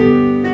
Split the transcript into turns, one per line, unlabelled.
Música